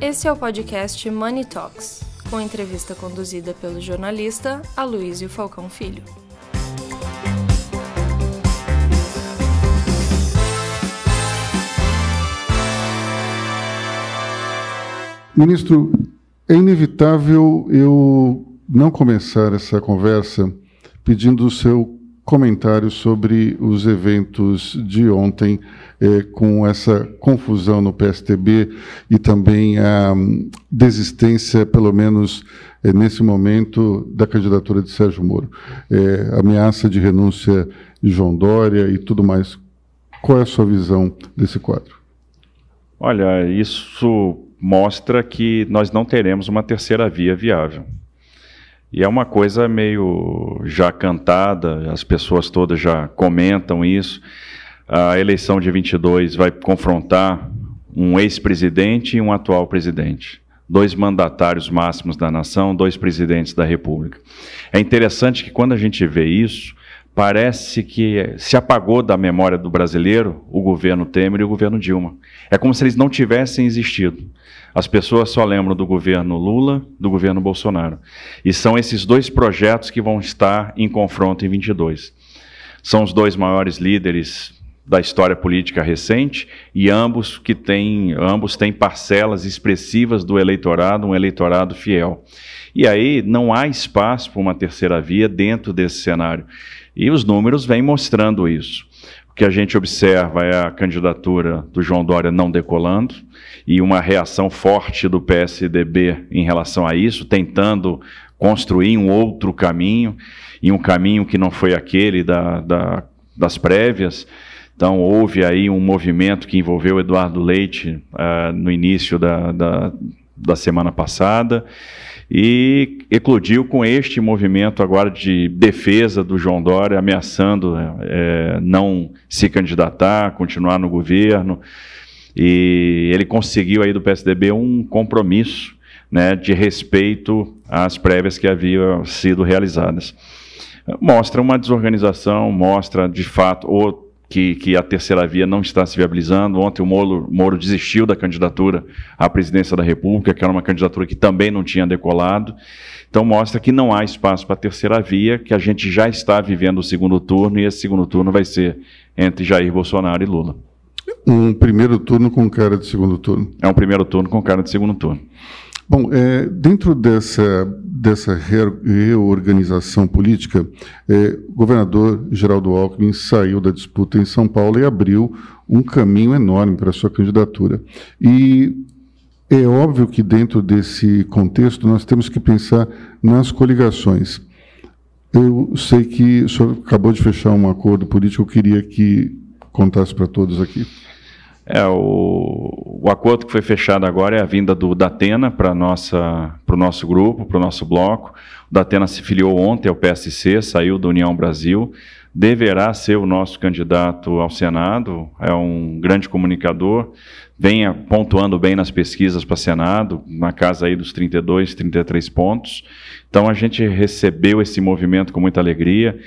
Esse é o podcast Money Talks, com entrevista conduzida pelo jornalista Aloysio Falcão Filho. Ministro, é inevitável eu não começar essa conversa pedindo o seu comentário sobre os eventos de ontem, eh, com essa confusão no PSTB e também a um, desistência, pelo menos eh, nesse momento, da candidatura de Sérgio Moro. Eh, ameaça de renúncia de João Dória e tudo mais. Qual é a sua visão desse quadro? Olha, isso mostra que nós não teremos uma terceira via viável. E é uma coisa meio já cantada, as pessoas todas já comentam isso. A eleição de 22 vai confrontar um ex-presidente e um atual presidente. Dois mandatários máximos da nação, dois presidentes da República. É interessante que quando a gente vê isso, parece que se apagou da memória do brasileiro o governo Temer e o governo Dilma. É como se eles não tivessem existido. As pessoas só lembram do governo Lula, do governo Bolsonaro. E são esses dois projetos que vão estar em confronto em 22. São os dois maiores líderes da história política recente e ambos que têm ambos têm parcelas expressivas do eleitorado, um eleitorado fiel. E aí não há espaço para uma terceira via dentro desse cenário. E os números vêm mostrando isso. O que a gente observa é a candidatura do João Dória não decolando e uma reação forte do PSDB em relação a isso, tentando construir um outro caminho, e um caminho que não foi aquele da, da, das prévias. Então, houve aí um movimento que envolveu Eduardo Leite uh, no início da, da, da semana passada e eclodiu com este movimento agora de defesa do João Dória, ameaçando é, não se candidatar, continuar no governo. E ele conseguiu aí do PSDB um compromisso né, de respeito às prévias que haviam sido realizadas. Mostra uma desorganização, mostra de fato ou que, que, a terceira via não está se viabilizando. Ontem o Moro, Moro, desistiu da candidatura à presidência da República, que era uma candidatura que também não tinha decolado. Então mostra que não há espaço para a terceira via, que a gente já está vivendo o segundo turno, e esse segundo turno vai ser entre Jair Bolsonaro e Lula. Um primeiro turno com cara de segundo turno. É um primeiro turno com cara de segundo turno. Bom, é, dentro dessa, dessa reorganização política, é, o governador Geraldo Alckmin saiu da disputa em São Paulo e abriu um caminho enorme para a sua candidatura. E é óbvio que dentro desse contexto nós temos que pensar nas coligações. Eu sei que o senhor acabou de fechar um acordo político, eu queria que contasse para todos aqui. É, o, o acordo que foi fechado agora é a vinda do Datena para o nosso grupo, para o nosso bloco. O Datena se filiou ontem ao PSC, saiu da União Brasil, deverá ser o nosso candidato ao Senado, é um grande comunicador, vem pontuando bem nas pesquisas para Senado, na casa aí dos 32, 33 pontos. Então a gente recebeu esse movimento com muita alegria.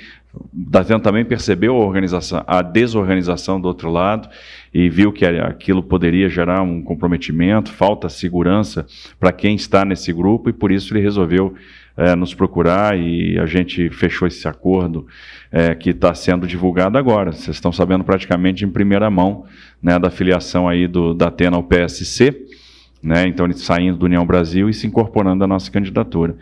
Datena também percebeu a, a desorganização do outro lado e viu que aquilo poderia gerar um comprometimento, falta segurança para quem está nesse grupo e por isso ele resolveu é, nos procurar e a gente fechou esse acordo é, que está sendo divulgado agora. Vocês estão sabendo praticamente em primeira mão né, da filiação aí do, da Atena ao PSC, né, então ele saindo do União Brasil e se incorporando à nossa candidatura.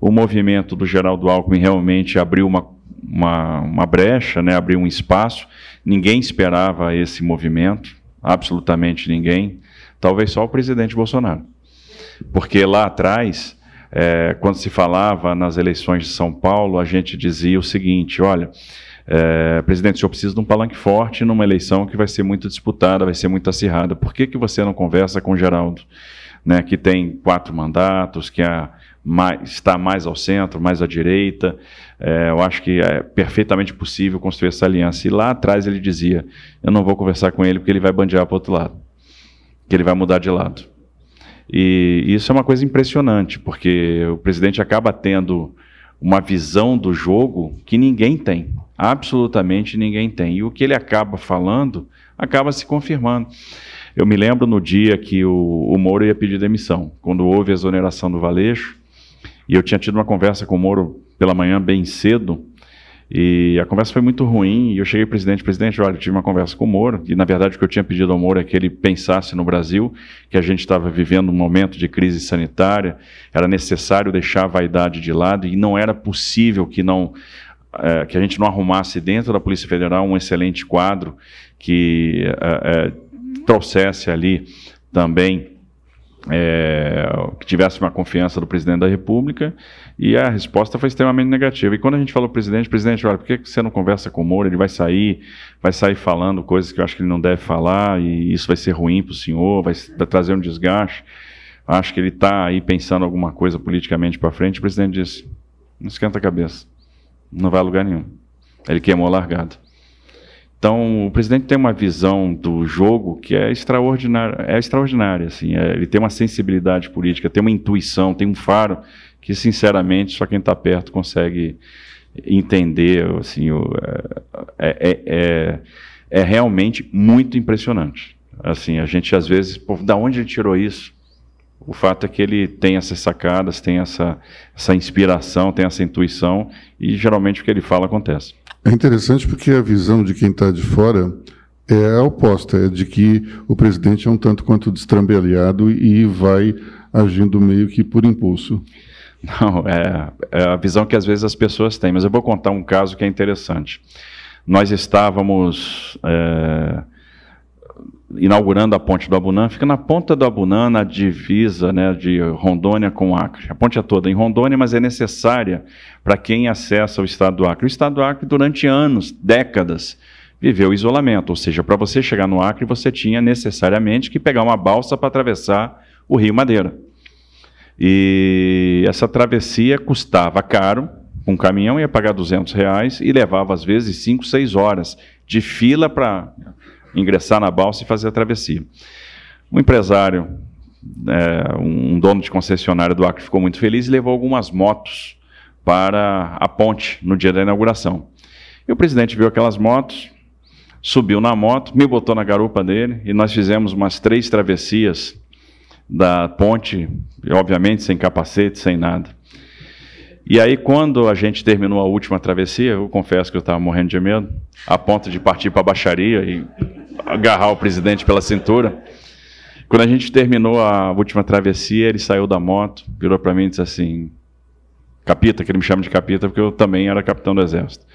O movimento do Geraldo Alckmin realmente abriu uma, uma, uma brecha, né, abriu um espaço Ninguém esperava esse movimento, absolutamente ninguém, talvez só o presidente Bolsonaro. Porque lá atrás, é, quando se falava nas eleições de São Paulo, a gente dizia o seguinte: olha, é, presidente, o senhor precisa de um palanque forte numa eleição que vai ser muito disputada, vai ser muito acirrada. Por que, que você não conversa com o Geraldo, né, que tem quatro mandatos, que é mais, está mais ao centro, mais à direita. É, eu acho que é perfeitamente possível construir essa aliança. E lá atrás ele dizia: eu não vou conversar com ele porque ele vai bandear para o outro lado, que ele vai mudar de lado. E isso é uma coisa impressionante, porque o presidente acaba tendo uma visão do jogo que ninguém tem, absolutamente ninguém tem. E o que ele acaba falando acaba se confirmando. Eu me lembro no dia que o, o Moro ia pedir demissão, quando houve a exoneração do Valeixo, e eu tinha tido uma conversa com o Moro pela manhã bem cedo, e a conversa foi muito ruim, e eu cheguei presidente, presidente, olha, tive uma conversa com o Moro, e na verdade o que eu tinha pedido ao Moro é que ele pensasse no Brasil, que a gente estava vivendo um momento de crise sanitária, era necessário deixar a vaidade de lado, e não era possível que não é, que a gente não arrumasse dentro da Polícia Federal um excelente quadro que é, é trouxesse ali também é, que tivesse uma confiança do presidente da República, e a resposta foi extremamente negativa. E quando a gente falou presidente, presidente, olha, por que você não conversa com o Moro? Ele vai sair, vai sair falando coisas que eu acho que ele não deve falar, e isso vai ser ruim para o senhor, vai, trazer um desgaste. Acho que ele está aí pensando alguma coisa politicamente para frente. O presidente disse: não esquenta a cabeça, não vai a lugar nenhum. Ele queimou a largada. Então, o presidente tem uma visão do jogo que é extraordinária, é extraordinária assim, é, ele tem uma sensibilidade política, tem uma intuição, tem um faro que, sinceramente, só quem está perto consegue entender, assim, o, é, é, é, é, realmente muito impressionante. Assim, a gente às vezes, pô, da onde ele tirou isso? O fato é que ele tem essas sacadas, tem essa, essa inspiração, tem essa intuição, e geralmente o que ele fala acontece. É interessante porque a visão de quem está de fora é a oposta, é de que o presidente é um tanto quanto destrambelhado e vai agindo meio que por impulso. Não, é, é, a visão que às vezes as pessoas têm, mas eu vou contar um caso que é interessante. Nós estávamos é, inaugurando a ponte do Abunã, fica na ponta do Abunã, na divisa né, de Rondônia com Acre. A ponte é toda em Rondônia, mas é necessária para quem acessa o estado do Acre. O estado do Acre, durante anos, décadas, viveu isolamento, ou seja, para você chegar no Acre, você tinha necessariamente que pegar uma balsa para atravessar o Rio Madeira. E essa travessia custava caro, um caminhão ia pagar 200 reais e levava às vezes 5, 6 horas de fila para ingressar na balsa e fazer a travessia. Um empresário, é, um dono de concessionária do Acre ficou muito feliz e levou algumas motos para a ponte no dia da inauguração. E o presidente viu aquelas motos, subiu na moto, me botou na garupa dele e nós fizemos umas três travessias da ponte, obviamente sem capacete, sem nada. E aí, quando a gente terminou a última travessia, eu confesso que eu estava morrendo de medo, a ponto de partir para a baixaria e agarrar o presidente pela cintura. Quando a gente terminou a última travessia, ele saiu da moto, virou para mim e disse assim: Capita, que ele me chama de Capita, porque eu também era capitão do Exército.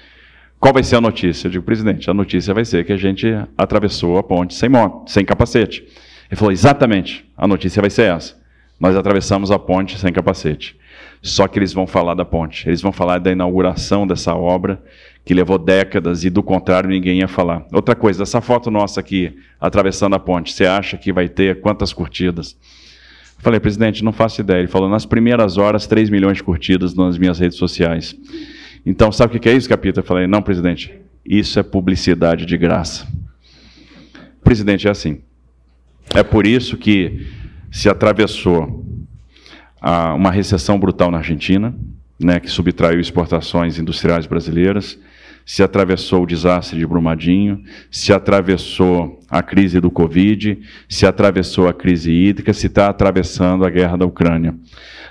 Qual vai ser a notícia? Eu digo, presidente, a notícia vai ser que a gente atravessou a ponte sem moto, sem capacete. Ele falou, exatamente, a notícia vai ser essa. Nós atravessamos a ponte sem capacete. Só que eles vão falar da ponte, eles vão falar da inauguração dessa obra que levou décadas e do contrário ninguém ia falar. Outra coisa, essa foto nossa aqui, atravessando a ponte, você acha que vai ter quantas curtidas? Falei, presidente, não faço ideia. Ele falou, nas primeiras horas, 3 milhões de curtidas nas minhas redes sociais. Então, sabe o que é isso, Capita? Eu falei, não, presidente, isso é publicidade de graça. Presidente, é assim. É por isso que se atravessou uma recessão brutal na Argentina, né, que subtraiu exportações industriais brasileiras, se atravessou o desastre de Brumadinho, se atravessou a crise do Covid, se atravessou a crise hídrica, se está atravessando a guerra da Ucrânia.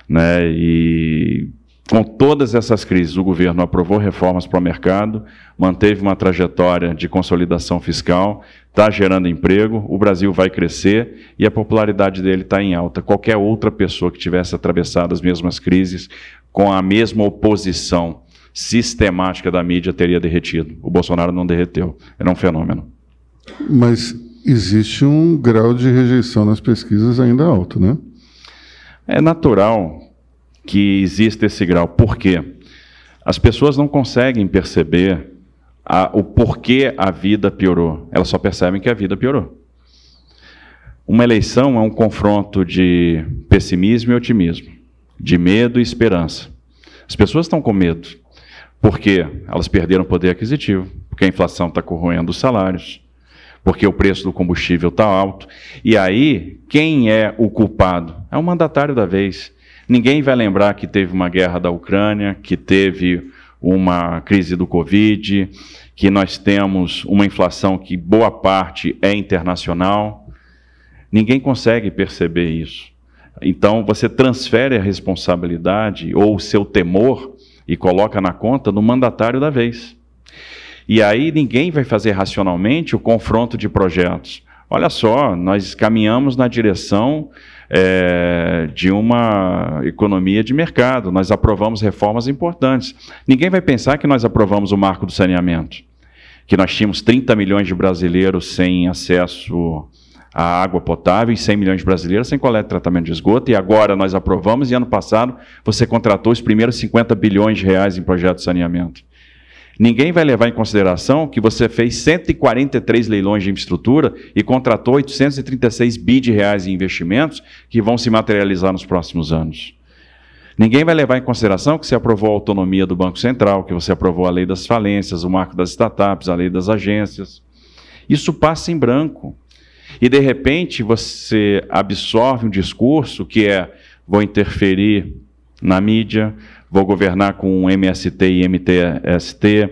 Né? E com todas essas crises, o governo aprovou reformas para o mercado, manteve uma trajetória de consolidação fiscal, está gerando emprego, o Brasil vai crescer e a popularidade dele está em alta. Qualquer outra pessoa que tivesse atravessado as mesmas crises com a mesma oposição sistemática da mídia teria derretido. O Bolsonaro não derreteu. Era um fenômeno. Mas existe um grau de rejeição nas pesquisas ainda alto, né? É natural que exista esse grau. Por quê? As pessoas não conseguem perceber a, o porquê a vida piorou. Elas só percebem que a vida piorou. Uma eleição é um confronto de pessimismo e otimismo, de medo e esperança. As pessoas estão com medo porque elas perderam poder aquisitivo, porque a inflação está corroendo os salários, porque o preço do combustível está alto. E aí, quem é o culpado? É o mandatário da vez. Ninguém vai lembrar que teve uma guerra da Ucrânia, que teve uma crise do Covid, que nós temos uma inflação que boa parte é internacional. Ninguém consegue perceber isso. Então você transfere a responsabilidade ou o seu temor e coloca na conta do mandatário da vez. E aí ninguém vai fazer racionalmente o confronto de projetos. Olha só, nós caminhamos na direção é, de uma economia de mercado, nós aprovamos reformas importantes. Ninguém vai pensar que nós aprovamos o marco do saneamento, que nós tínhamos 30 milhões de brasileiros sem acesso à água potável e 100 milhões de brasileiros sem coleta e tratamento de esgoto, e agora nós aprovamos, e ano passado você contratou os primeiros 50 bilhões de reais em projetos de saneamento. Ninguém vai levar em consideração que você fez 143 leilões de infraestrutura e contratou 836 bi de reais em investimentos que vão se materializar nos próximos anos. Ninguém vai levar em consideração que você aprovou a autonomia do Banco Central, que você aprovou a lei das falências, o marco das startups, a lei das agências. Isso passa em branco. E, de repente, você absorve um discurso que é: vou interferir na mídia, vou governar com MST e MTST,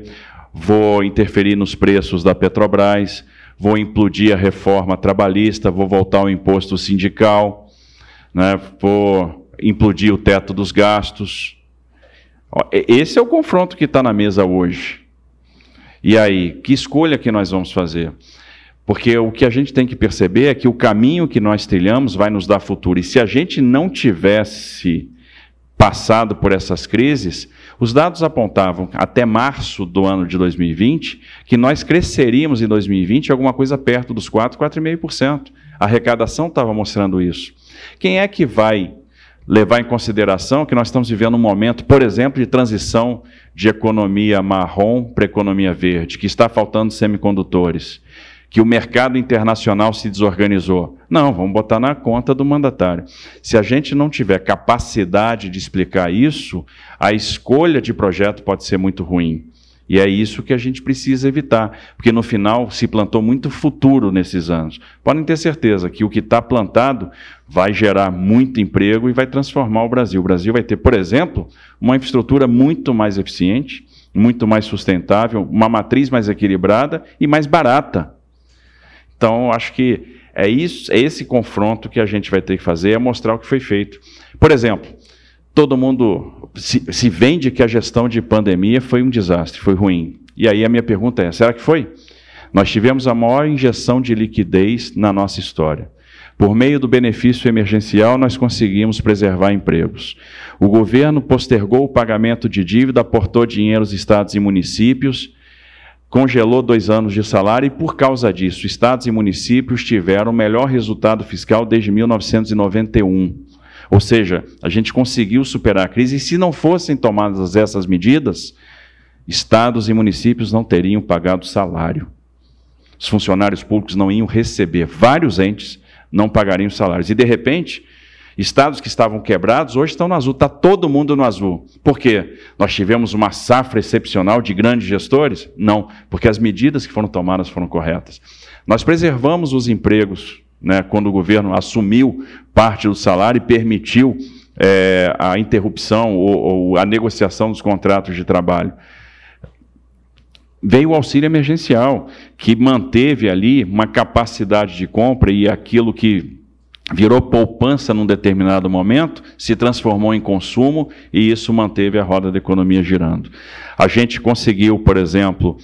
vou interferir nos preços da Petrobras, vou implodir a reforma trabalhista, vou voltar o imposto sindical, né, vou implodir o teto dos gastos. Esse é o confronto que está na mesa hoje. E aí, que escolha que nós vamos fazer? Porque o que a gente tem que perceber é que o caminho que nós trilhamos vai nos dar futuro. E se a gente não tivesse passado por essas crises, os dados apontavam até março do ano de 2020 que nós cresceríamos em 2020 alguma coisa perto dos 4, 4,5%. A arrecadação estava mostrando isso. Quem é que vai levar em consideração que nós estamos vivendo um momento, por exemplo, de transição de economia marrom para economia verde, que está faltando semicondutores? Que o mercado internacional se desorganizou. Não, vamos botar na conta do mandatário. Se a gente não tiver capacidade de explicar isso, a escolha de projeto pode ser muito ruim. E é isso que a gente precisa evitar, porque no final se plantou muito futuro nesses anos. Podem ter certeza que o que está plantado vai gerar muito emprego e vai transformar o Brasil. O Brasil vai ter, por exemplo, uma infraestrutura muito mais eficiente, muito mais sustentável, uma matriz mais equilibrada e mais barata. Então, acho que é isso, é esse confronto que a gente vai ter que fazer, é mostrar o que foi feito. Por exemplo, todo mundo se, se vende que a gestão de pandemia foi um desastre, foi ruim. E aí a minha pergunta é: será que foi? Nós tivemos a maior injeção de liquidez na nossa história. Por meio do benefício emergencial, nós conseguimos preservar empregos. O governo postergou o pagamento de dívida, aportou dinheiro aos estados e municípios congelou dois anos de salário e, por causa disso, estados e municípios tiveram o melhor resultado fiscal desde 1991. Ou seja, a gente conseguiu superar a crise e, se não fossem tomadas essas medidas, estados e municípios não teriam pagado salário. Os funcionários públicos não iam receber, vários entes não pagariam salários. E, de repente, Estados que estavam quebrados hoje estão no azul, está todo mundo no azul. Por quê? Nós tivemos uma safra excepcional de grandes gestores? Não, porque as medidas que foram tomadas foram corretas. Nós preservamos os empregos né, quando o governo assumiu parte do salário e permitiu é, a interrupção ou, ou a negociação dos contratos de trabalho veio o auxílio emergencial, que manteve ali uma capacidade de compra e aquilo que virou poupança num determinado momento, se transformou em consumo e isso manteve a roda da economia girando. A gente conseguiu, por exemplo,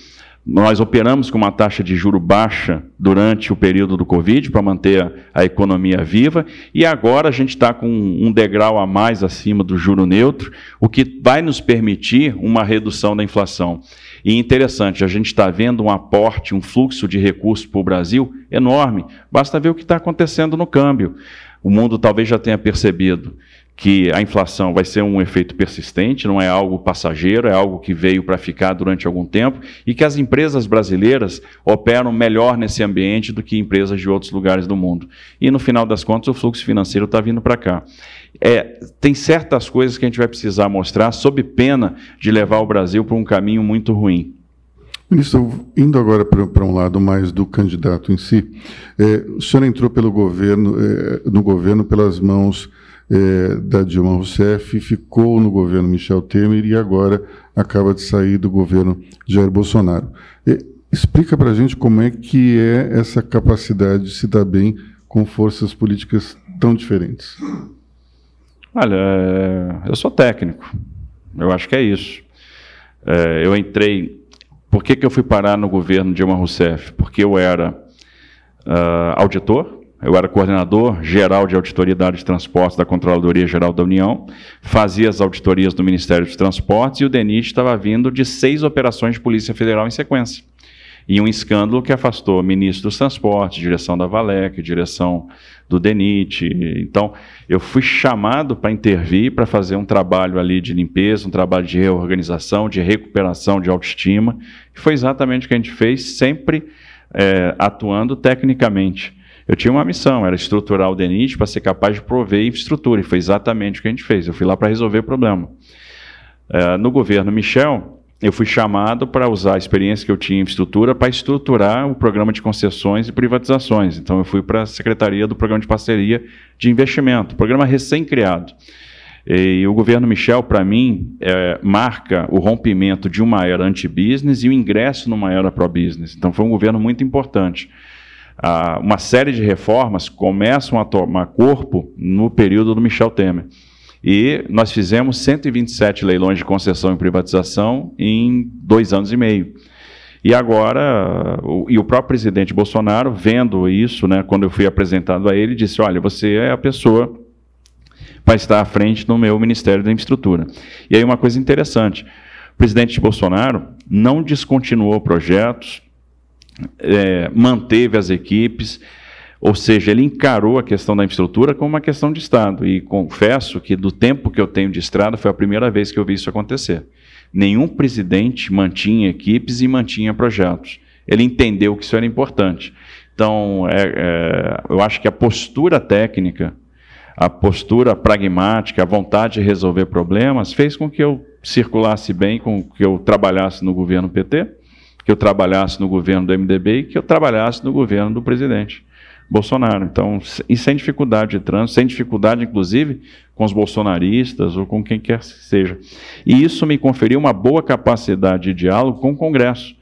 nós operamos com uma taxa de juro baixa durante o período do Covid para manter a, economia viva e agora a gente está com um degrau a mais acima do juro neutro, o que vai nos permitir uma redução da inflação. E interessante, a gente está vendo um aporte, um fluxo de recursos para o Brasil enorme. Basta ver o que está acontecendo no câmbio. O mundo talvez já tenha percebido que a inflação vai ser um efeito persistente, não é algo passageiro, é algo que veio para ficar durante algum tempo e que as empresas brasileiras operam melhor nesse ambiente do que empresas de outros lugares do mundo. E no final das contas, o fluxo financeiro está vindo para cá. É, tem certas coisas que a gente vai precisar mostrar, sob pena de levar o Brasil para um caminho muito ruim. Ministro, indo agora para um lado mais do candidato em si, é, o senhor entrou pelo governo, é, no governo pelas mãos é, da Dilma Rousseff, ficou no governo Michel Temer e agora acaba de sair do governo Jair Bolsonaro. É, explica para a gente como é que é essa capacidade de se dar bem com forças políticas tão diferentes? Olha, é, eu sou técnico. Eu acho que é isso. É, eu entrei. Por que, que eu fui parar no governo Dilma Rousseff? Porque eu era uh, auditor, eu era coordenador geral de auditoria da área de transportes da Controladoria Geral da União, fazia as auditorias do Ministério dos Transportes e o DENIT estava vindo de seis operações de Polícia Federal em sequência. E um escândalo que afastou ministro dos Transportes, direção da Valec, direção do DENIT. Então, eu fui chamado para intervir, para fazer um trabalho ali de limpeza, um trabalho de reorganização, de recuperação de autoestima. E foi exatamente o que a gente fez, sempre é, atuando tecnicamente. Eu tinha uma missão, era estruturar o DENIT para ser capaz de prover infraestrutura, e foi exatamente o que a gente fez. Eu fui lá para resolver o problema. É, no governo Michel, eu fui chamado para usar a experiência que eu tinha em infraestrutura para estruturar o programa de concessões e privatizações. Então, eu fui para a Secretaria do Programa de Parceria de Investimento, programa recém-criado. E o governo Michel, para mim, é, marca o rompimento de uma era anti-business e o ingresso numa era pro-business. Então, foi um governo muito importante ah, uma série de reformas começam a tomar corpo no período do Michel Temer. E nós fizemos 127 leilões de concessão e privatização em dois anos e meio. E agora, o, e o próprio presidente Bolsonaro, vendo isso, né, quando eu fui apresentado a ele, disse: Olha, você é a pessoa para estar à frente no meu Ministério da Infraestrutura. E aí, uma coisa interessante: o presidente Bolsonaro não descontinuou projetos, é, manteve as equipes, ou seja, ele encarou a questão da infraestrutura como uma questão de Estado. E confesso que, do tempo que eu tenho de estrada, foi a primeira vez que eu vi isso acontecer. Nenhum presidente mantinha equipes e mantinha projetos. Ele entendeu que isso era importante. Então, é, é, eu acho que a postura técnica, a postura pragmática, a vontade de resolver problemas, fez com que eu circulasse bem, com que eu trabalhasse no governo PT que eu trabalhasse no governo do MDB e que eu trabalhasse no governo do presidente Bolsonaro. Então, e sem dificuldade de trânsito, sem dificuldade, inclusive, com os bolsonaristas ou com quem quer que seja. E isso me conferiu uma boa capacidade de diálogo com o Congresso.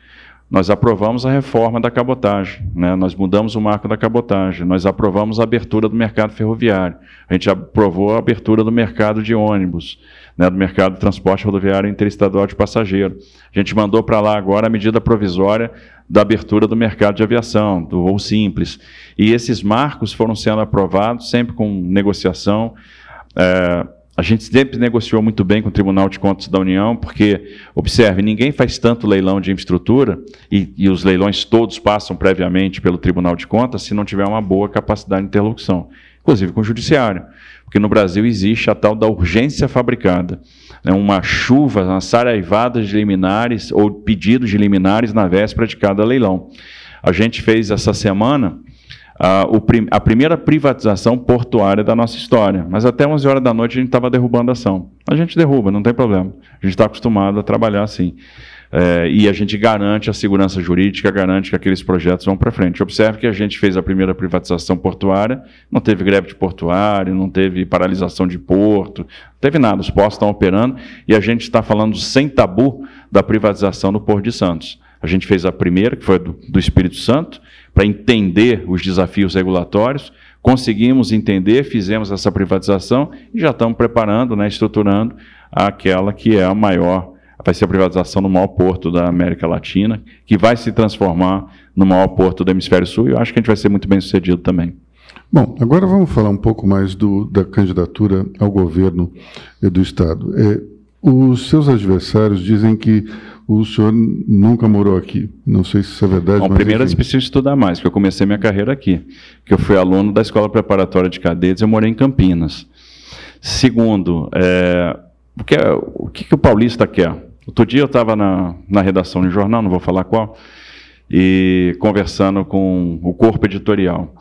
Nós aprovamos a reforma da cabotagem, né? nós mudamos o marco da cabotagem, nós aprovamos a abertura do mercado ferroviário, a gente aprovou a abertura do mercado de ônibus, né, do mercado de transporte rodoviário interestadual de passageiro. A gente mandou para lá agora a medida provisória da abertura do mercado de aviação, do voo simples. E esses marcos foram sendo aprovados, sempre com negociação. É, a gente sempre negociou muito bem com o Tribunal de Contas da União, porque, observe, ninguém faz tanto leilão de infraestrutura, e, e, os leilões todos passam previamente pelo Tribunal de Contas, se não tiver uma boa capacidade de interlocução, inclusive com o Judiciário. Porque no Brasil existe a tal da urgência fabricada. Né, uma chuva, uma saraivada de liminares, ou pedidos de liminares na véspera de cada leilão. A gente fez essa semana a, o, a primeira privatização portuária da nossa história. Mas até 11 horas da noite a gente estava derrubando a ação. A gente derruba, não tem problema. A gente está acostumado a trabalhar assim. É, e a gente garante a segurança jurídica, garante que aqueles projetos vão para frente. Observe que a gente fez a primeira privatização portuária, não teve greve de portuário, não teve paralisação de porto, não teve nada, os postos estão operando e a gente está falando sem tabu da privatização do Porto de Santos. A gente fez a primeira, que foi do, do Espírito Santo, para entender os desafios regulatórios, conseguimos entender, fizemos essa privatização e já estamos preparando, né, estruturando aquela que é a maior vai ser a privatização do maior porto da América Latina, que vai se transformar no maior porto do Hemisfério Sul, e eu acho que a gente vai ser muito bem sucedido também. Bom, agora vamos falar um pouco mais do, da candidatura ao governo do Estado. É, os seus adversários dizem que o senhor nunca morou aqui. Não sei se isso é verdade. Bom, mas primeiro, enfim. preciso estudar mais, porque eu comecei minha carreira aqui. Que eu fui aluno da Escola Preparatória de Cadetes, eu morei em Campinas. Segundo, é, o, que, é, o que, que o paulista quer? Outro dia eu estava na, na redação de um jornal, não vou falar qual, e conversando com o corpo editorial.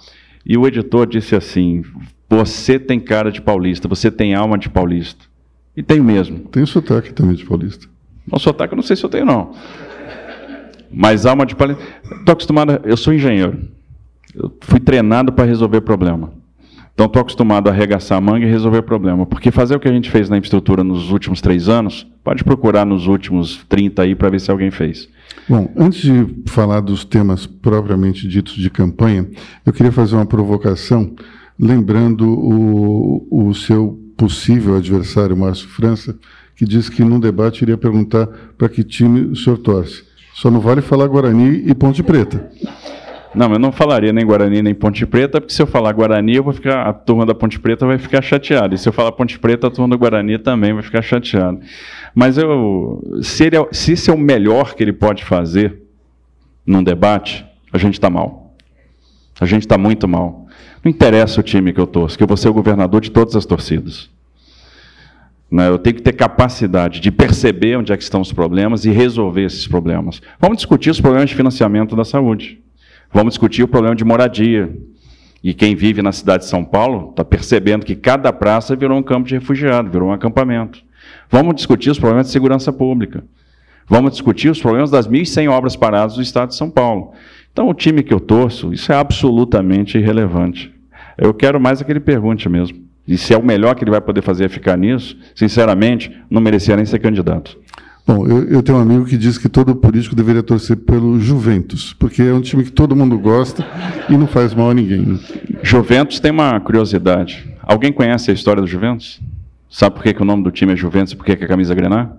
E o editor disse assim: Você tem cara de paulista, você tem alma de paulista. E tenho mesmo. Tem sotaque também de paulista. Não, sotaque eu não sei se eu tenho, não. Mas alma de paulista. Estou acostumado, eu sou engenheiro. Eu fui treinado para resolver problema. Então, estou acostumado a arregaçar a manga e resolver problema. Porque fazer o que a gente fez na infraestrutura nos últimos três anos, pode procurar nos últimos 30 aí para ver se alguém fez. Bom, antes de falar dos temas propriamente ditos de campanha, eu queria fazer uma provocação, lembrando o, o seu possível adversário, Márcio França, que disse que num debate iria perguntar para que time o senhor torce. Só não vale falar Guarani e Ponte Preta. Não, eu não falaria nem Guarani nem Ponte Preta, porque se eu falar Guarani, eu vou ficar, a turma da Ponte Preta vai ficar chateada. E se eu falar Ponte Preta, a turma do Guarani também vai ficar chateada. Mas eu, se, ele, é, se isso é o melhor que ele pode fazer num debate, a gente está mal. A gente está muito mal. Não interessa o time que eu torço, que eu vou ser o governador de todas as torcidas. Né, eu tenho que ter capacidade de perceber onde é que estão os problemas e resolver esses problemas. Vamos discutir os problemas de financiamento da saúde. Vamos discutir o problema de moradia. E quem vive na cidade de São Paulo está percebendo que cada praça virou um campo de refugiado, virou um acampamento. Vamos discutir os problemas de segurança pública. Vamos discutir os problemas das 1.100 obras paradas do Estado de São Paulo. Então, o time que eu torço, isso é absolutamente irrelevante. Eu quero mais é que ele pergunte mesmo. E se é o melhor que ele vai poder fazer é ficar nisso, sinceramente, não merecia nem ser candidato. Bom, eu, eu, tenho um amigo que diz que todo político deveria torcer pelo Juventus, porque é um time que todo mundo gosta e não faz mal a ninguém. Juventus tem uma curiosidade. Alguém conhece a história do Juventus? Sabe por que, que o nome do time é Juventus e por que, que é a camisa grená?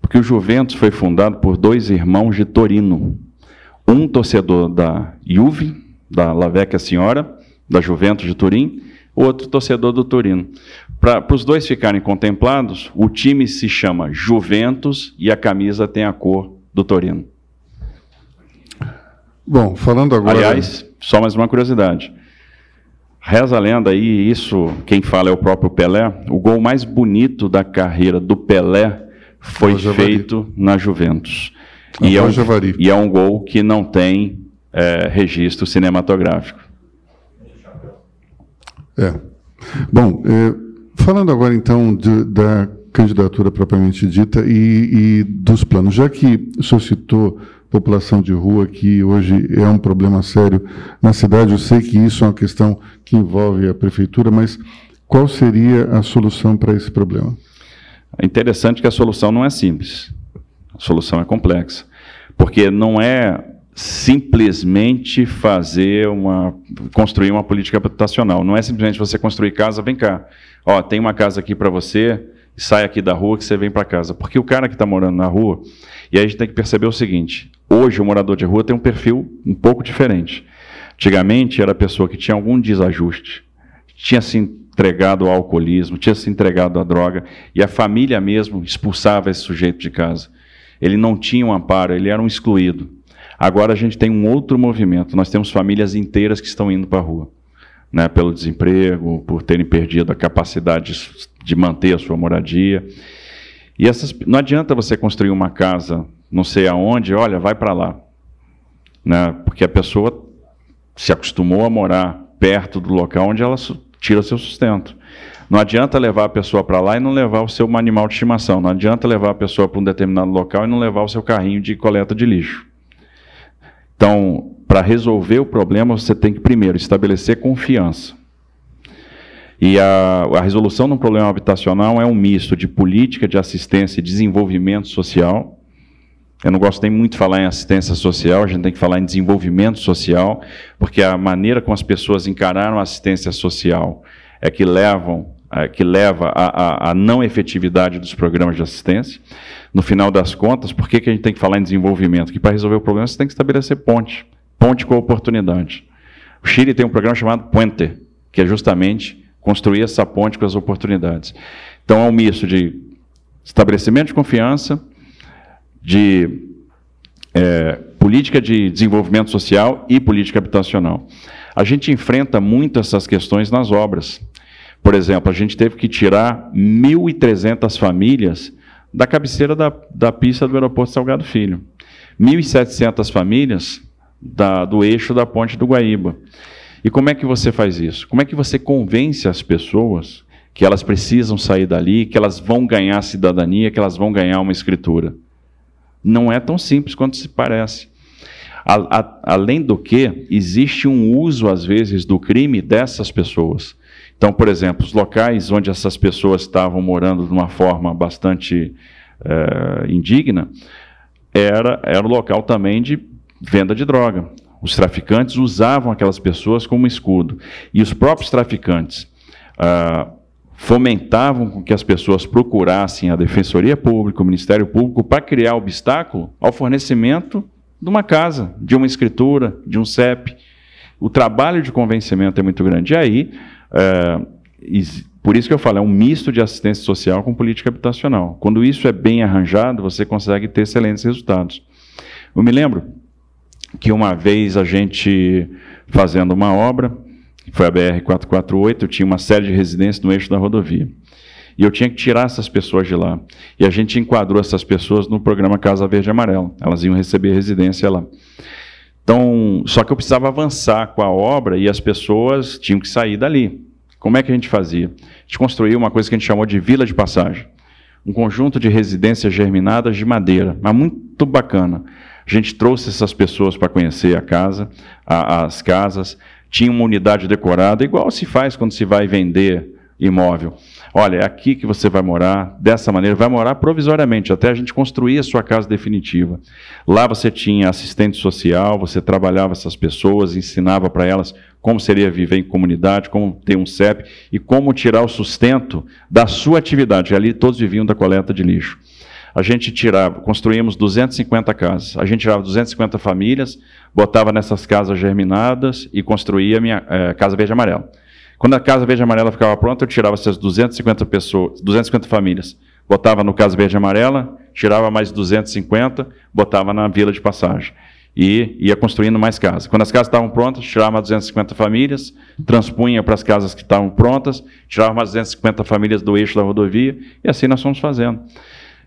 Porque o Juventus foi fundado por dois irmãos de Torino. Um torcedor da Juve, da La Vecchia Senhora, da Juventus de Turim, outro torcedor do Torino. Para os dois ficarem contemplados, o time se chama Juventus e a camisa tem a cor do Torino. Bom, falando agora. Aliás, só mais uma curiosidade. Reza a lenda aí, isso quem fala é o próprio Pelé. O gol mais bonito da carreira do Pelé foi feito na Juventus. E é, um, e é, um, gol que não tem é, registro cinematográfico. É. Bom, é, falando agora então de, da candidatura propriamente dita e, e, dos planos, já que o senhor citou população de rua, que hoje é um problema sério na cidade. Eu sei que isso é uma questão que envolve a prefeitura, mas qual seria a solução para esse problema? É interessante que a solução não é simples. A solução é complexa. Porque não é simplesmente fazer uma construir uma política habitacional. Não é simplesmente você construir casa, vem cá. Ó, tem uma casa aqui para você, sai aqui da rua que você vem para casa. Porque o cara que está morando na rua, e aí a gente tem que perceber o seguinte: hoje o morador de rua tem um perfil um pouco diferente. Antigamente era a pessoa que tinha algum desajuste, tinha se entregado ao alcoolismo, tinha se entregado à droga, e a família mesmo expulsava esse sujeito de casa. Ele não tinha um amparo, ele era um excluído. Agora a gente tem um outro movimento, nós temos famílias inteiras que estão indo para a rua. Né, pelo desemprego, por terem perdido a capacidade de manter a sua moradia. E essas, não adianta você construir uma casa não sei aonde, olha, vai para lá. Né? Porque a pessoa se acostumou a morar perto do local onde ela tira seu sustento. Não adianta levar a pessoa para lá e não levar o seu animal de estimação. Não adianta levar a pessoa para um determinado local e não levar o seu carrinho de coleta de lixo. Então, para resolver o problema, você tem que primeiro estabelecer confiança. E a, a resolução de um problema habitacional é um misto de política de assistência e desenvolvimento social. Eu não gosto nem muito de falar em assistência social, a gente tem que falar em desenvolvimento social, porque a maneira como as pessoas encararam a assistência social é que levam que leva à não efetividade dos programas de assistência. No final das contas, por que, que a gente tem que falar em desenvolvimento? Que para resolver o problema você tem que estabelecer ponte, ponte com oportunidade. O Chile tem um programa chamado Puente, que é justamente construir essa ponte com as oportunidades. Então, é um misto de estabelecimento de confiança, de é, política de desenvolvimento social e política habitacional. A gente enfrenta muito essas questões nas obras. Por exemplo, a gente teve que tirar 1.300 famílias da cabeceira da, da pista do aeroporto Salgado Filho. 1.700 famílias da, do eixo da ponte do Guaíba. E como é que você faz isso? Como é que você convence as pessoas que elas precisam sair dali, que elas vão ganhar cidadania, que elas vão ganhar uma escritura? Não é tão simples quanto se parece. A, a, além do que, existe um uso, às vezes, do crime dessas pessoas. Então, por exemplo, os locais onde essas pessoas estavam morando de uma forma bastante é, indigna, era, era o local também de venda de droga. Os traficantes usavam aquelas pessoas como escudo. E os próprios traficantes ah, fomentavam que as pessoas procurassem a Defensoria Pública, o Ministério Público, para criar obstáculo ao fornecimento de uma casa, de uma escritura, de um CEP. O trabalho de convencimento é muito grande. E aí, por isso que eu falo, é um misto de assistência social com política habitacional. Quando isso é bem arranjado, você consegue ter excelentes resultados. Eu me lembro que uma vez a gente fazendo uma obra, foi a BR-448, tinha uma série de residências no eixo da rodovia. E eu tinha que tirar essas pessoas de lá. E a gente enquadrou essas pessoas no programa Casa Verde e Amarelo. Elas iam receber residência lá. Então, só que eu precisava avançar com a obra e as pessoas tinham que sair dali. Como é que a gente fazia? A gente construiu uma coisa que a gente chamou de vila de passagem. Um conjunto de residências germinadas de madeira, mas muito bacana. A gente trouxe essas pessoas para conhecer a casa, a, as casas, tinha uma unidade decorada, igual se faz quando se vai vender imóvel. Olha, é aqui que você vai morar, dessa maneira, vai morar provisoriamente, até a gente construir a sua casa definitiva. Lá você tinha assistente social, você trabalhava essas pessoas, ensinava para elas como seria viver em comunidade, como ter um CEP e como tirar o sustento da sua atividade. Ali todos viviam da coleta de lixo. A gente tirava, construímos 250 casas. A gente tirava 250 famílias, botava nessas casas germinadas e construía a minha é, casa verde amarela. Quando a Casa Verde Amarela ficava pronta, eu tirava essas 250 pessoas, 250 famílias, botava no Casa Verde Amarela, tirava mais 250, botava na Vila de Passagem. E ia construindo mais casas. Quando as casas estavam prontas, tirava mais 250 famílias, transpunha para as casas que estavam prontas, tirava mais 250 famílias do eixo da rodovia, e assim nós fomos fazendo.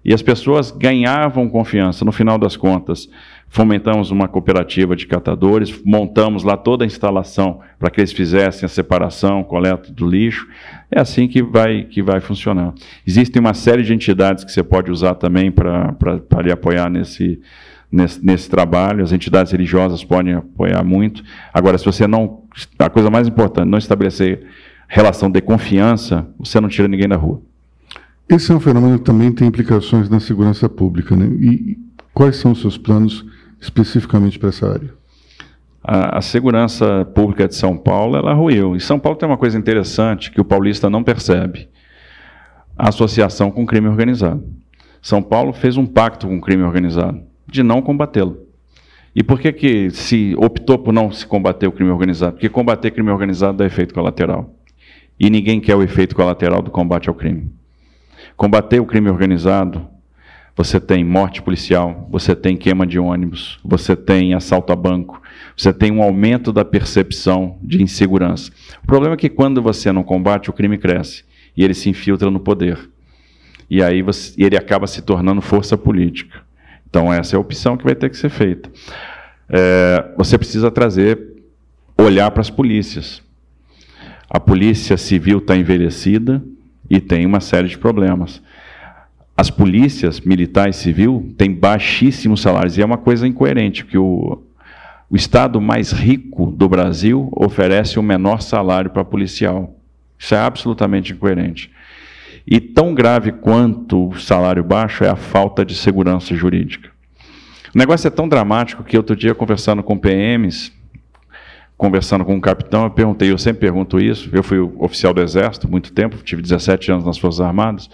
E as pessoas ganhavam confiança. No final das contas, fomentamos uma cooperativa de catadores, montamos lá toda a instalação para que eles fizessem a separação, coleta do lixo. É assim que vai, que vai funcionar. Existem uma série de entidades que você pode usar também para lhe apoiar nesse, nesse, nesse trabalho. As entidades religiosas podem apoiar muito. Agora, se você não. A coisa mais importante, não estabelecer relação de confiança, você não tira ninguém da rua. Esse é um fenômeno que também tem implicações na segurança pública. Né? E quais são os seus planos especificamente para essa área? A, a, segurança pública de São Paulo ela ruiu. E São Paulo tem uma coisa interessante que o paulista não percebe: a associação com crime organizado. São Paulo fez um pacto com o crime organizado de não combatê-lo. E por que, que se optou por não se combater o crime organizado? Porque combater crime organizado dá efeito colateral. E ninguém quer o efeito colateral do combate ao crime. Combater o crime organizado, você tem morte policial, você tem queima de ônibus, você tem assalto a banco, você tem um aumento da percepção de insegurança. O problema é que quando você não combate, o crime cresce e ele se infiltra no poder. E aí você, ele acaba se tornando força política. Então essa é a opção que vai ter que ser feita. É, você precisa trazer, olhar para as polícias. A polícia civil está envelhecida, e tem uma série de problemas. As polícias militar e civil têm baixíssimos salários e é uma coisa incoerente, que o, o estado mais rico do Brasil oferece o menor salário para policial. Isso é absolutamente incoerente. E tão grave quanto o salário baixo é a falta de segurança jurídica. O negócio é tão dramático que outro dia, conversando com PMs, conversando com um capitão, eu perguntei, eu sempre pergunto isso, eu fui oficial do Exército muito tempo, tive 17 anos nas Forças Armadas,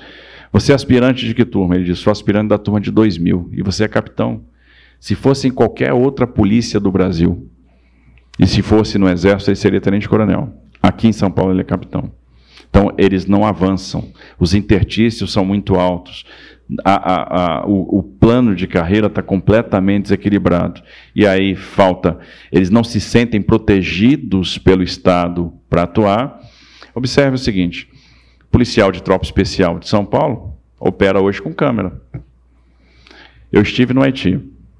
você é aspirante de que turma? Ele disse, sou aspirante da turma de 2000, e você é capitão. Se fosse em qualquer outra polícia do Brasil, e se fosse no Exército, ele seria tenente-coronel. Aqui em São Paulo ele é capitão. Então, eles não avançam. Os intertícios são muito altos a, a, a, o, o, plano de carreira está completamente desequilibrado. E aí falta, eles não se sentem protegidos pelo Estado para atuar. Observe o seguinte: policial de tropa especial de São Paulo opera hoje com câmera. Eu estive no Haiti,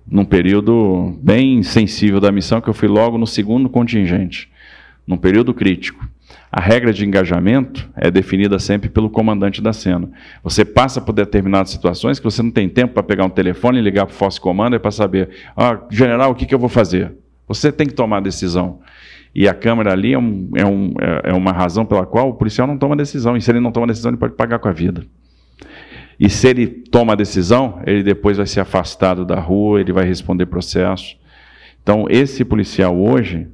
num período bem sensível da missão, que eu fui logo no segundo contingente, num período crítico. A regra de engajamento é definida sempre pelo comandante da cena. Você passa por determinadas situações que você não tem tempo para pegar um telefone e ligar para o Force Commander para saber, ah, general, o que, que eu vou fazer? Você tem que tomar a decisão. E a câmera ali é, um, é, um, é, é uma razão pela qual o policial não toma decisão. E se ele não toma decisão, ele pode pagar com a vida. E se ele toma a decisão, ele depois vai ser afastado da rua, ele vai responder processo. Então, esse policial hoje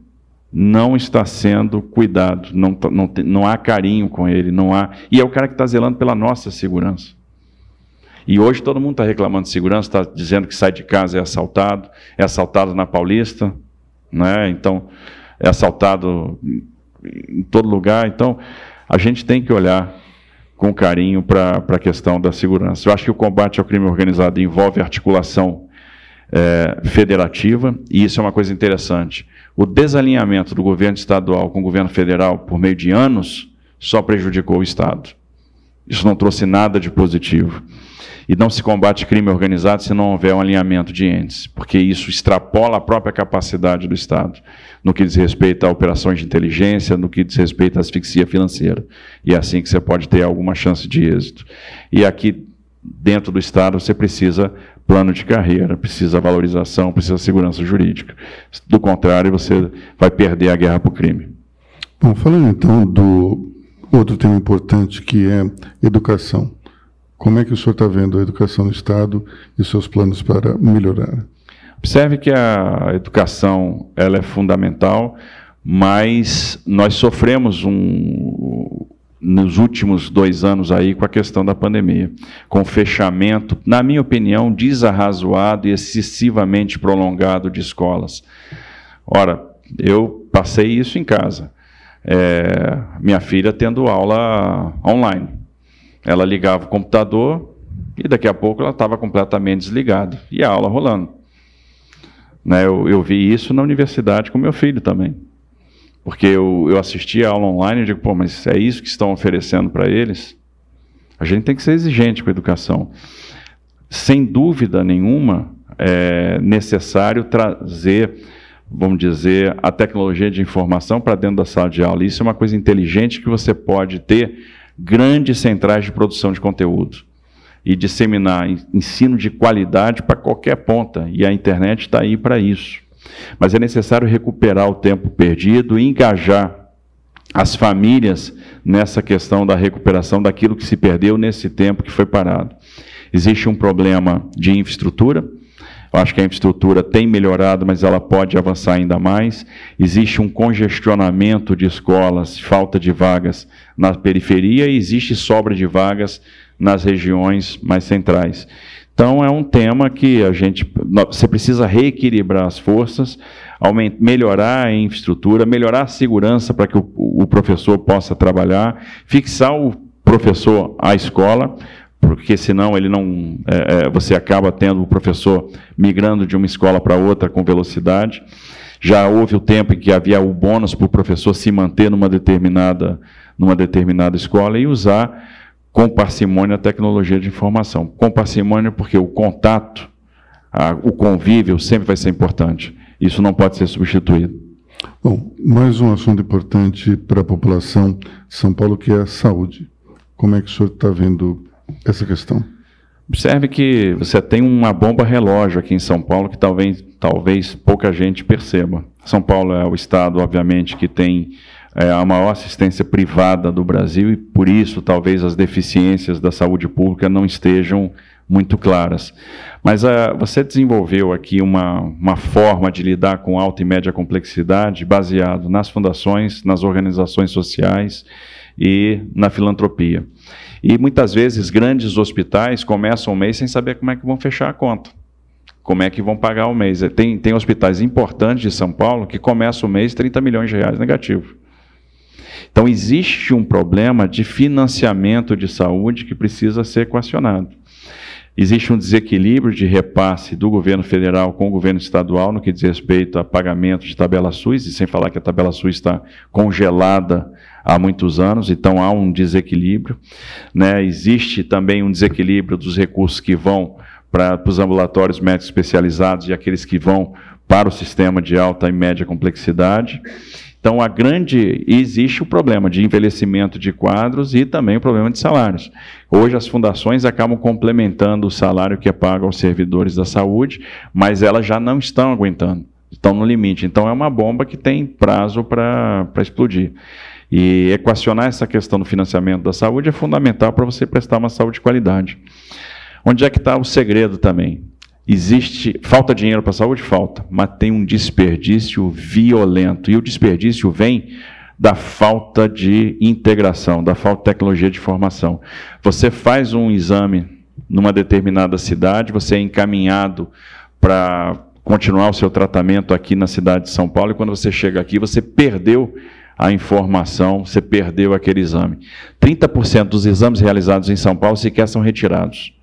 não está sendo cuidado, não, não, não há carinho com ele, não há. E é o cara que está zelando pela nossa segurança. E hoje todo mundo está reclamando de segurança, está dizendo que sai de casa é assaltado, é assaltado na Paulista, né? então é assaltado em todo lugar. Então a gente tem que olhar com carinho para a questão da segurança. Eu acho que o combate ao crime organizado envolve articulação é, federativa, e isso é uma coisa interessante. O desalinhamento do governo estadual com o governo federal por meio de anos só prejudicou o Estado. Isso não trouxe nada de positivo. E não se combate crime organizado se não houver um alinhamento de entes, porque isso extrapola a própria capacidade do Estado, no que diz respeito a operações de inteligência, no que diz respeito à asfixia financeira. E é assim que você pode ter alguma chance de êxito. E aqui, dentro do Estado, você precisa plano de carreira, precisa valorização, precisa segurança jurídica. Do contrário, você vai perder a guerra para o crime. Bom, falando então do outro tema importante que é educação. Como é que o senhor está vendo a educação no Estado e seus planos para melhorar? Observe que a educação ela é fundamental, mas nós sofremos um, nos últimos dois anos aí com a questão da pandemia, com o fechamento, na minha opinião, desarrazoado e excessivamente prolongado de escolas. Ora, eu passei isso em casa. É, minha filha tendo aula online. Ela ligava o computador e daqui a pouco ela estava completamente desligada e a aula rolando. Né, eu, eu, vi isso na universidade com meu filho também. Porque eu, eu assisti a aula online e digo, pô, mas é isso que estão oferecendo para eles? A gente tem que ser exigente com a educação. Sem dúvida nenhuma, é necessário trazer, vamos dizer, a tecnologia de informação para dentro da sala de aula. Isso é uma coisa inteligente que você pode ter grandes centrais de produção de conteúdo e disseminar ensino de qualidade para qualquer ponta. E a internet está aí para isso. Mas é necessário recuperar o tempo perdido e engajar as famílias nessa questão da recuperação daquilo que se perdeu nesse tempo que foi parado. Existe um problema de infraestrutura. Eu acho que a infraestrutura tem melhorado, mas ela pode avançar ainda mais. Existe um congestionamento de escolas, falta de vagas na periferia e existe sobra de vagas nas regiões mais centrais. Então é um tema que a gente você precisa reequilibrar as forças, aumentar, melhorar a infraestrutura, melhorar a segurança para que o, o professor possa trabalhar, fixar o professor à escola, porque senão ele não é, é você acaba tendo o professor migrando de uma escola para outra com velocidade. Já houve o tempo em que havia o bônus para o professor se manter numa determinada numa determinada escola e usar com parcimônia a tecnologia de informação. Com parcimônia porque o contato, a, o convívio sempre vai ser importante. Isso não pode ser substituído. Bom, mais um assunto importante para a população de São Paulo, que é a saúde. Como é que o senhor está vendo essa questão? Observe que você tem uma bomba relógio aqui em São Paulo que talvez, talvez pouca gente perceba. São Paulo é o estado, obviamente, que tem é, a maior assistência privada do Brasil e por isso talvez as deficiências da saúde pública não estejam muito claras. Mas uh, você desenvolveu aqui uma, uma forma de lidar com alta e média complexidade baseado nas fundações, nas organizações sociais e na filantropia. E muitas vezes grandes hospitais começam o mês sem saber como é que vão fechar a conta. Como é que vão pagar o mês? Tem, tem hospitais importantes de São Paulo que começam o mês 30 milhões de reais negativo. Então, existe um problema de financiamento de saúde que precisa ser equacionado. Existe um desequilíbrio de repasse do governo federal com o governo estadual no que diz respeito a pagamento de tabela SUS, e sem falar que a tabela SUS está congelada há muitos anos, então há um desequilíbrio. Né? Existe também um desequilíbrio dos recursos que vão para os ambulatórios médicos especializados e aqueles que vão para o sistema de alta e média complexidade. Então, a grande. Existe o problema de envelhecimento de quadros e também o problema de salários. Hoje, as fundações acabam complementando o salário que é pago aos servidores da saúde, mas elas já não estão aguentando, estão no limite. Então, é uma bomba que tem prazo para explodir. E equacionar essa questão do financiamento da saúde é fundamental para você prestar uma saúde de qualidade. Onde é que está o segredo também? Existe falta dinheiro para a saúde? Falta, mas tem um desperdício violento. E o desperdício vem da falta de integração, da falta de tecnologia de informação. Você faz um exame numa determinada cidade, você é encaminhado para continuar o seu tratamento aqui na cidade de São Paulo, e quando você chega aqui, você perdeu a informação, você perdeu aquele exame. 30% dos exames realizados em São Paulo sequer são retirados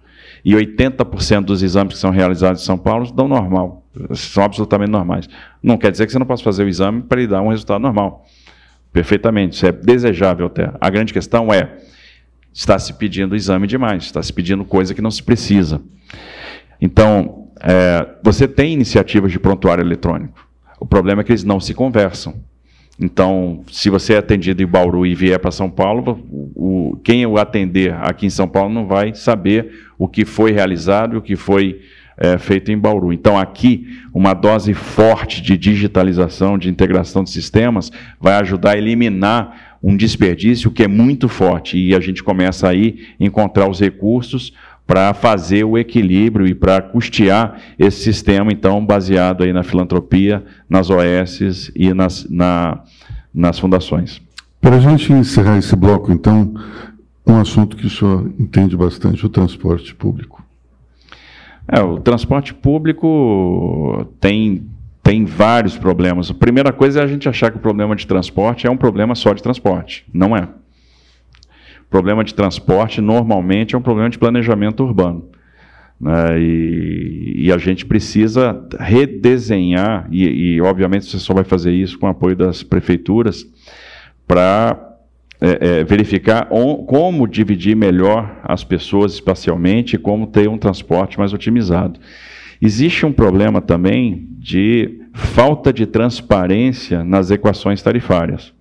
e 80% dos exames que são realizados em São Paulo dão normal, são absolutamente normais. Não quer dizer que você não possa fazer o exame para lhe dar um resultado normal. Perfeitamente, isso é desejável até. A grande questão é, está se pedindo exame demais, está se pedindo coisa que não se precisa. Então, é, você tem iniciativas de prontuário eletrônico. O problema é que eles não se conversam. Então, se você é atendido em Bauru e vier para São Paulo, o, quem o atender aqui em São Paulo não vai saber o que foi realizado e o que foi é, feito em Bauru. Então, aqui, uma dose forte de digitalização, de integração de sistemas, vai ajudar a eliminar um desperdício que é muito forte. E a gente começa aí a encontrar os recursos para fazer o equilíbrio e para custear esse sistema, então, baseado aí na filantropia, nas OS e nas, na, nas fundações. Para a gente encerrar esse bloco, então, um assunto que o senhor entende bastante, o transporte público. É, o transporte público tem, tem vários problemas. A primeira coisa é a gente achar que o problema de transporte é um problema só de transporte. Não é. Problema de transporte, normalmente, é um problema de planejamento urbano. Né? E, e, a gente precisa redesenhar, e, e, obviamente você só vai fazer isso com o apoio das prefeituras, para é, é, verificar on, como dividir melhor as pessoas espacialmente e como ter um transporte mais otimizado. Existe um problema também de falta de transparência nas equações tarifárias.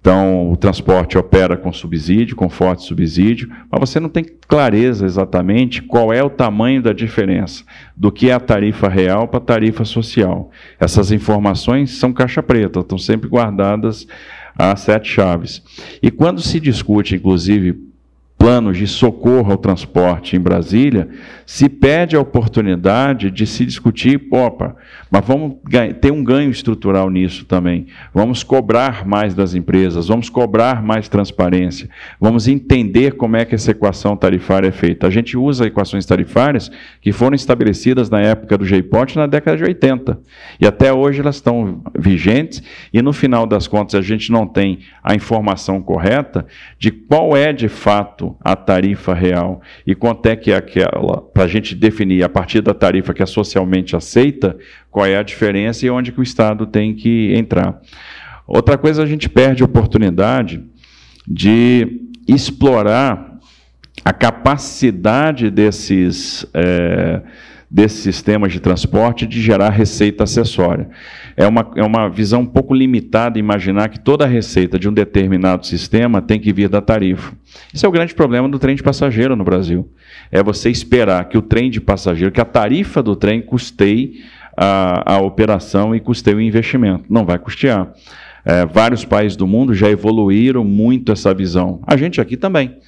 Então, o transporte opera com subsídio, com forte subsídio, mas você não tem clareza exatamente qual é o tamanho da diferença do que é a tarifa real para a tarifa social. Essas informações são caixa preta, estão sempre guardadas a sete chaves. E quando se discute, inclusive, planos de socorro ao transporte em Brasília, se pede a oportunidade de se discutir, opa, mas vamos ter um ganho estrutural nisso também. Vamos cobrar mais das empresas, vamos cobrar mais transparência, vamos entender como é que essa equação tarifária é feita. A gente usa equações tarifárias que foram estabelecidas na época do JPOT na década de 80. E até hoje elas estão vigentes, e no final das contas a gente não tem a informação correta de qual é de fato a tarifa real e quanto é que é aquela para a gente definir a partir da tarifa que é socialmente aceita, qual é a diferença e onde que o Estado tem que entrar. Outra coisa, a gente perde a oportunidade de explorar a capacidade desses, é, desses sistemas de transporte de gerar receita acessória. É uma, é uma visão um pouco limitada imaginar que toda a receita de um determinado sistema tem que vir da tarifa. Isso é o grande problema do trem de passageiro no Brasil. É você esperar que o trem de passageiro, que a tarifa do trem custeie a, a operação e custeie o investimento. Não vai custear. É, vários países do mundo já evoluíram muito essa visão. A gente aqui também.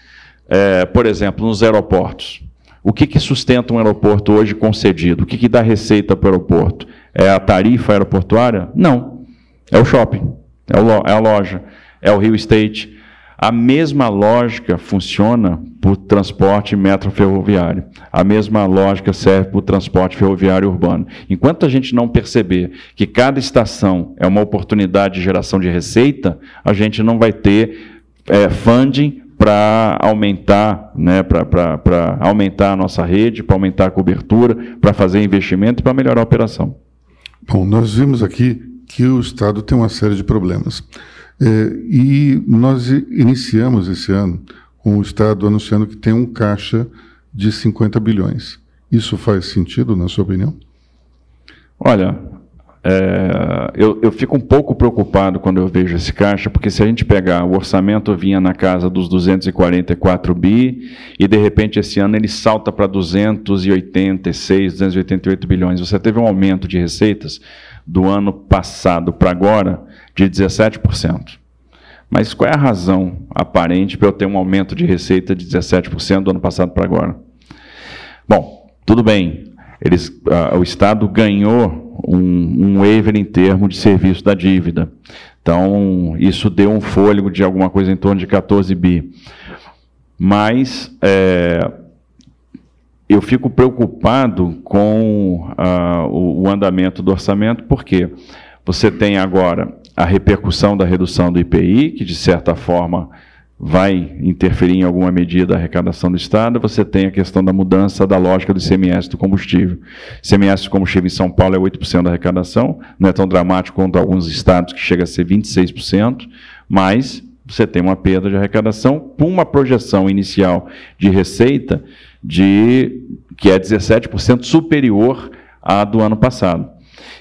É, por exemplo, nos aeroportos. O que, que sustenta um aeroporto hoje concedido? O que, que dá receita para o aeroporto? É a tarifa aeroportuária? Não. É o shopping, é, é a loja, é o Rio Estate, a mesma lógica funciona para o transporte metro-ferroviário. A mesma lógica serve para o transporte ferroviário urbano. Enquanto a gente não perceber que cada estação é uma oportunidade de geração de receita, a gente não vai ter é, funding para aumentar, né, para aumentar a nossa rede, para aumentar a cobertura, para fazer investimento e para melhorar a operação. Bom, nós vimos aqui que o Estado tem uma série de problemas. É, e nós iniciamos esse ano com o Estado anunciando que tem um caixa de 50 bilhões. Isso faz sentido, na sua opinião? Olha, é, eu, eu, fico um pouco preocupado quando eu vejo esse caixa, porque se a gente pegar o orçamento vinha na casa dos 244 bi e de repente esse ano ele salta para 286, 288 bilhões. Você teve um aumento de receitas do ano passado para agora de 17%. Mas qual é a razão aparente para eu ter um aumento de receita de 17% do ano passado para agora? Bom, tudo bem. Eles, uh, o Estado ganhou um, um waiver em termos de serviço da dívida. Então, isso deu um fôlego de alguma coisa em torno de 14 bi. Mas é, eu fico preocupado com uh, o, o andamento do orçamento, porque você tem agora a repercussão da redução do IPI, que de certa forma vai interferir em alguma medida da arrecadação do Estado, você tem a questão da mudança da lógica do ICMS do combustível. ICMS do combustível em São Paulo é 8% da arrecadação, não é tão dramático quanto alguns estados que chega a ser 26%, mas você tem uma perda de arrecadação com uma projeção inicial de receita de que é 17% superior à do ano passado.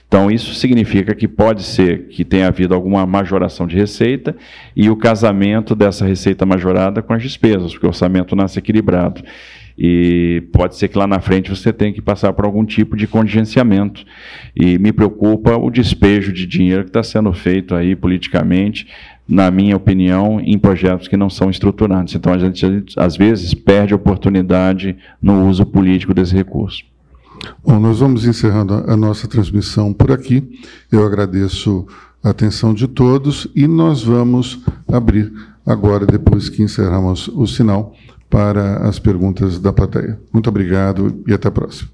Então, isso significa que pode ser que tenha havido alguma majoração de receita e o casamento dessa receita majorada com as despesas, porque o orçamento nasce equilibrado. E pode ser que lá na frente você tenha que passar por algum tipo de contingenciamento. E me preocupa o despejo de dinheiro que está sendo feito aí politicamente, na minha opinião, em projetos que não são estruturados. Então a gente, às vezes, perde a oportunidade no uso político desse recurso. Bom, nós vamos encerrando a nossa transmissão por aqui. Eu agradeço a atenção de todos e nós vamos abrir agora, depois que encerramos o sinal, para as perguntas da plateia. Muito obrigado e até a próxima.